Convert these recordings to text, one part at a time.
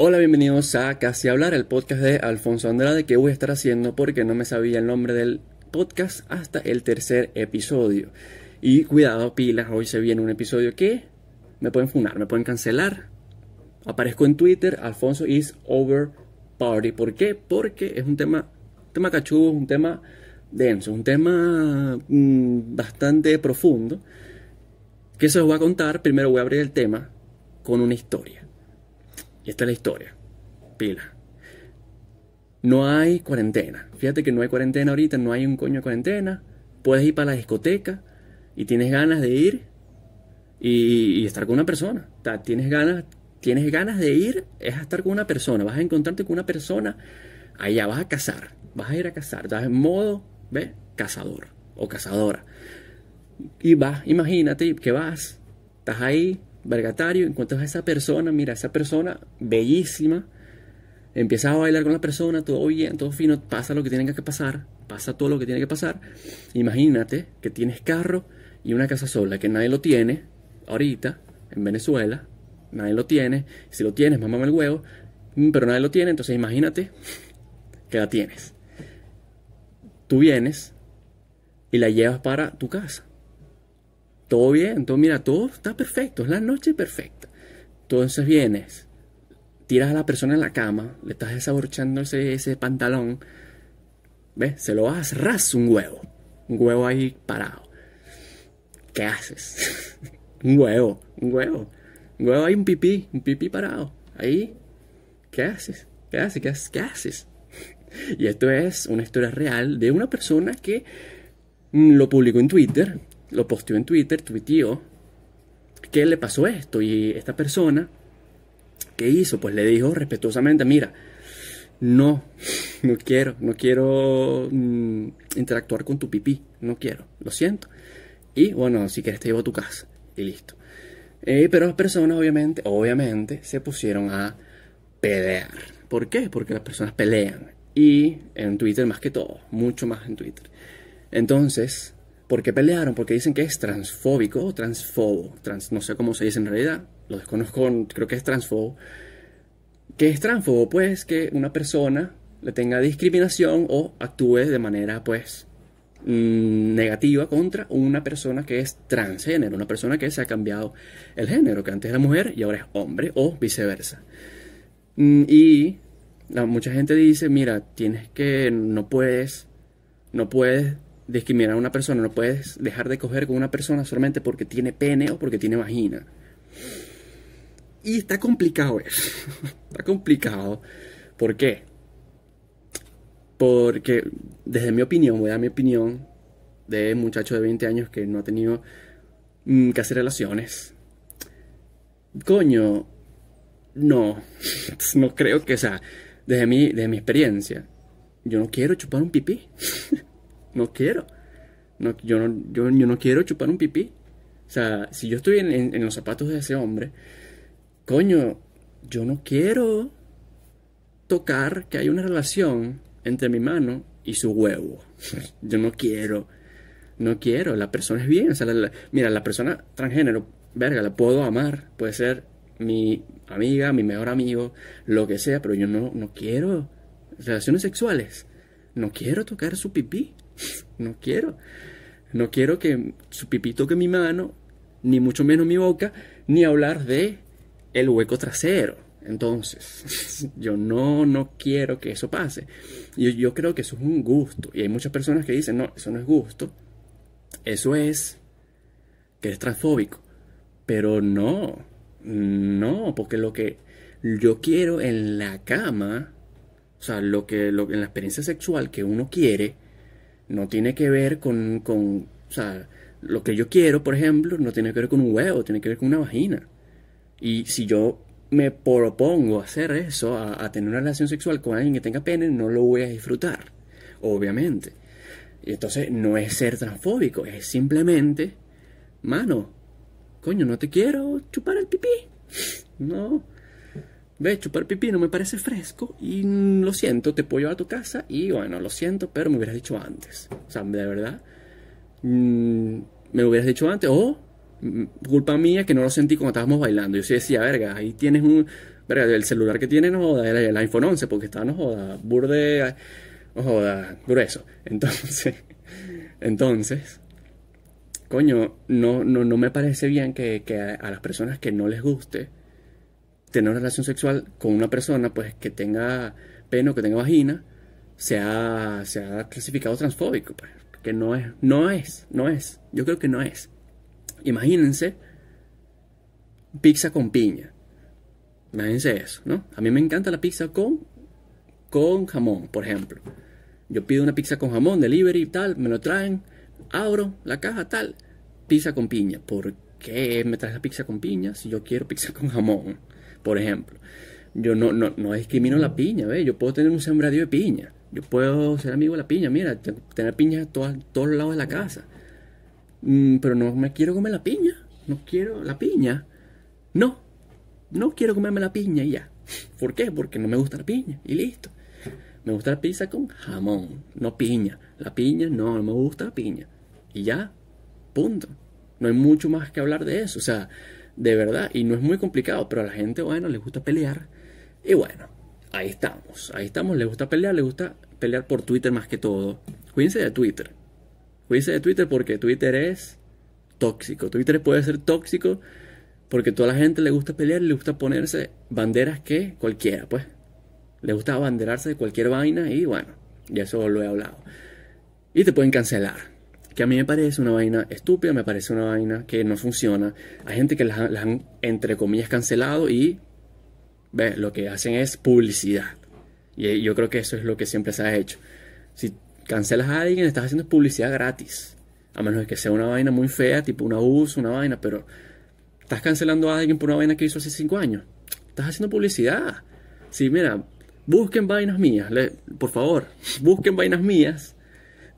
Hola, bienvenidos a Casi Hablar, el podcast de Alfonso Andrade que voy a estar haciendo porque no me sabía el nombre del podcast hasta el tercer episodio. Y cuidado, pilas, hoy se viene un episodio que me pueden funar, me pueden cancelar. Aparezco en Twitter, Alfonso is over party. ¿Por qué? Porque es un tema, tema cachudo, un tema denso, un tema mm, bastante profundo. Que se os voy a contar. Primero voy a abrir el tema con una historia. Esta es la historia. Pila. No hay cuarentena. Fíjate que no hay cuarentena ahorita, no hay un coño de cuarentena. Puedes ir para la discoteca y tienes ganas de ir y, estar con una persona. Tienes ganas, tienes ganas de ir, es a estar con una persona. Vas a encontrarte con una persona, allá vas a cazar. Vas a ir a cazar. Estás en modo, ¿ves? Cazador o cazadora. Y vas, imagínate que vas, estás ahí, vergatario, encuentras a esa persona, mira, esa persona bellísima, empiezas a bailar con la persona, todo bien, todo fino, pasa lo que tiene que pasar, pasa todo lo que tiene que pasar. Imagínate que tienes carro y una casa sola, que nadie lo tiene ahorita en Venezuela, nadie lo tiene, si lo tienes, mamá el huevo, mm, pero nadie lo tiene, entonces imagínate que la tienes. Tú vienes y la llevas para tu casa todo bien, todo, mira, todo está perfecto, es la noche perfecta. Entonces vienes, tiras a la persona en la cama, le estás desaborchando ese, ese pantalón, ¿ves? Se lo vas, ras un huevo, un huevo ahí parado. ¿Qué haces? un huevo, un huevo, un huevo ahí, un pipí, un pipí parado, ahí. ¿Qué haces? ¿Qué haces? ¿Qué haces? ¿Qué haces? y esto es una historia real de una persona que lo publicó en Twitter lo posteó en Twitter, tuiteó que le pasó esto y esta persona, ¿qué hizo? Pues le dijo respetuosamente, mira, no, no quiero, no quiero mm, interactuar con tu pipí, no quiero, lo siento. Y bueno, si quieres te llevo a tu casa y listo. Eh, pero las personas obviamente, obviamente, se pusieron a pelear. ¿Por qué? Porque las personas pelean. Y en Twitter más que todo, mucho más en Twitter. Entonces, ¿Por qué pelearon? Porque dicen que es transfóbico o transfobo. Trans, no sé cómo se dice en realidad. Lo desconozco, creo que es transfobo. ¿Qué es transfobo? Pues que una persona le tenga discriminación o actúe de manera, pues, mm, negativa contra una persona que es transgénero, una persona que se ha cambiado el género, que antes era mujer y ahora es hombre o viceversa. Mm, y mucha gente dice, mira, tienes que, no puedes, no puedes discriminar a una persona, no puedes dejar de coger con una persona solamente porque tiene pene o porque tiene vagina. Y está complicado eso. está complicado. ¿Por qué? Porque, desde mi opinión, voy a dar mi opinión de muchacho de 20 años que no ha tenido mm, que hacer relaciones. Coño, no. no creo que, o sea, desde mi, desde mi experiencia, yo no quiero chupar un pipí. no quiero. No, yo, no, yo, no quiero chupar un pipí. O sea, si yo estoy en, los zapatos de ese hombre, coño, yo no quiero tocar que hay una relación entre mi mano y su huevo. yo no quiero. No quiero. La persona es bien. O sea, mira, la persona transgénero, verga, la puedo amar. Puede ser mi amiga, mi mejor amigo, lo que sea, pero yo no, no quiero relaciones sexuales. No quiero tocar su pipí. No quiero. No quiero que su pipí toque mi mano, ni mucho menos mi boca, ni hablar de el hueco trasero. Entonces, yo no, no quiero que eso pase. Y yo creo que eso es un gusto. Y hay muchas personas que dicen, no, eso no es gusto. Eso es que eres transfóbico. Pero no, no, porque lo que yo quiero en la cama, o sea, lo que, lo, en la experiencia sexual que uno quiere, no tiene que ver con, con, o sea, lo que yo quiero, por ejemplo, no tiene que ver con un huevo, tiene que ver con una vagina. Y si yo me propongo hacer eso, a, tener una relación sexual con alguien que tenga pene, no lo voy a disfrutar, obviamente. Y entonces no es ser transfóbico, es simplemente, mano, coño, no te quiero chupar el pipí. No ve, chupar pipí no me parece fresco y lo siento, te puedo llevar a tu casa y bueno, lo siento, pero me hubieras dicho antes. O sea, de verdad, mm, me hubieras dicho antes o mm, culpa mía que no lo sentí cuando estábamos bailando. Yo sí decía, verga, ahí tienes un, Pero el celular que tiene no joda, el, el iPhone 11, porque está no joda, burde, no joda, grueso. Entonces, entonces, coño, no, no, no me parece bien que, a las personas que no les guste tener una relación sexual con una persona, pues que tenga pene o que tenga vagina, sea, sea clasificado transfóbico, pues, que no es, no es, no es, yo creo que no es. Imagínense pizza con piña. Imagínense eso, ¿no? A mí me encanta la pizza con, con jamón, por ejemplo. Yo pido una pizza con jamón, delivery y tal, me lo traen, abro la caja tal, pizza con piña. ¿Por qué me traes la pizza con piña si yo quiero pizza con jamón? Por ejemplo. Yo no, no, no discrimino la piña, ¿ves? Yo puedo tener un sembradío de piña. Yo puedo ser amigo de la piña, mira, tener piña a todos, todos lados de la casa. Mm, pero no me quiero comer la piña. No quiero la piña. No, no quiero comerme la piña y ya. ¿Por qué? Porque no me gusta la piña y listo. Me gusta la pizza con jamón, no piña. La piña, no, no me gusta la piña. Y ya, punto. No hay mucho más que hablar de eso. O sea, de verdad, y no es muy complicado, pero a la gente, bueno, les gusta pelear. Y bueno, ahí estamos, ahí estamos, les gusta pelear, les gusta pelear por Twitter más que todo. Cuídense de Twitter. Cuídense de Twitter porque Twitter es tóxico. Twitter puede ser tóxico porque toda la gente le gusta pelear le gusta ponerse banderas que cualquiera, pues. Le gusta abanderarse de cualquier vaina y bueno, ya eso lo he hablado. Y te pueden cancelar. Que a mí me parece una vaina estúpida, me parece una vaina que no funciona. Hay gente que las, han, entre comillas, cancelado y ve, lo que hacen es publicidad. Y yo creo que eso es lo que siempre se ha hecho. Si cancelas a alguien, estás haciendo publicidad gratis. A menos de que sea una vaina muy fea, tipo un abuso, una vaina, pero estás cancelando a alguien por una vaina que hizo hace cinco años. Estás haciendo publicidad. Sí, mira, busquen vainas mías, le, por favor, busquen vainas mías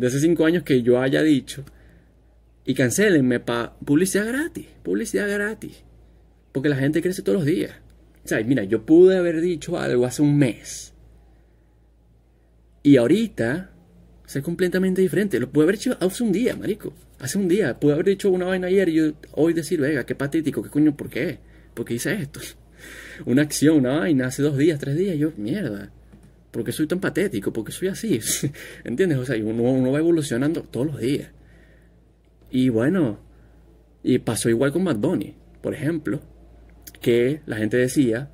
de hace cinco años que yo haya dicho y cancelenme para publicidad gratis, publicidad gratis. Porque la gente crece todos los días. O sea, mira, yo pude haber dicho algo hace un mes. Y ahorita ser completamente diferente. Lo pude haber hecho hace un día, marico. Hace un día. Pude haber dicho una vaina ayer y yo hoy decir, venga, qué patético, qué coño, ¿por qué? ¿Por qué hice esto? Una acción, una vaina hace dos días, tres días. Yo, mierda. ¿Por qué soy tan patético? ¿Por qué soy así? ¿Entiendes? O sea, uno, uno va evolucionando todos los días. Y bueno, y pasó igual con Bad Bunny, por ejemplo, que la gente decía,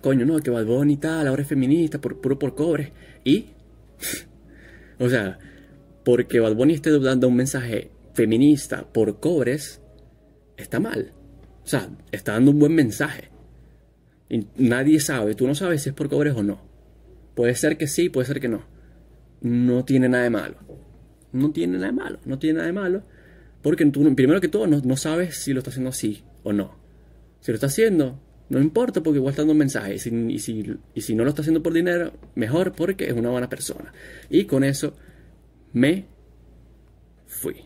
coño, no, que Bad Bunny tal, ahora es feminista, por, puro por cobre. Y o sea, porque Bad Bunny esté dando un mensaje feminista por cobres, está mal. O sea, está dando un buen mensaje. Y nadie sabe, tú no sabes si es por cobres o no. Puede ser que sí, puede ser que no. No tiene nada de malo. No tiene nada de malo, no tiene nada de malo. Porque primero que todo, no, sabes si lo está haciendo así o no. Si lo está haciendo, no importa porque igual está dando un mensaje. Y si, no lo está haciendo por dinero, mejor porque es una buena persona. Y con eso me fui.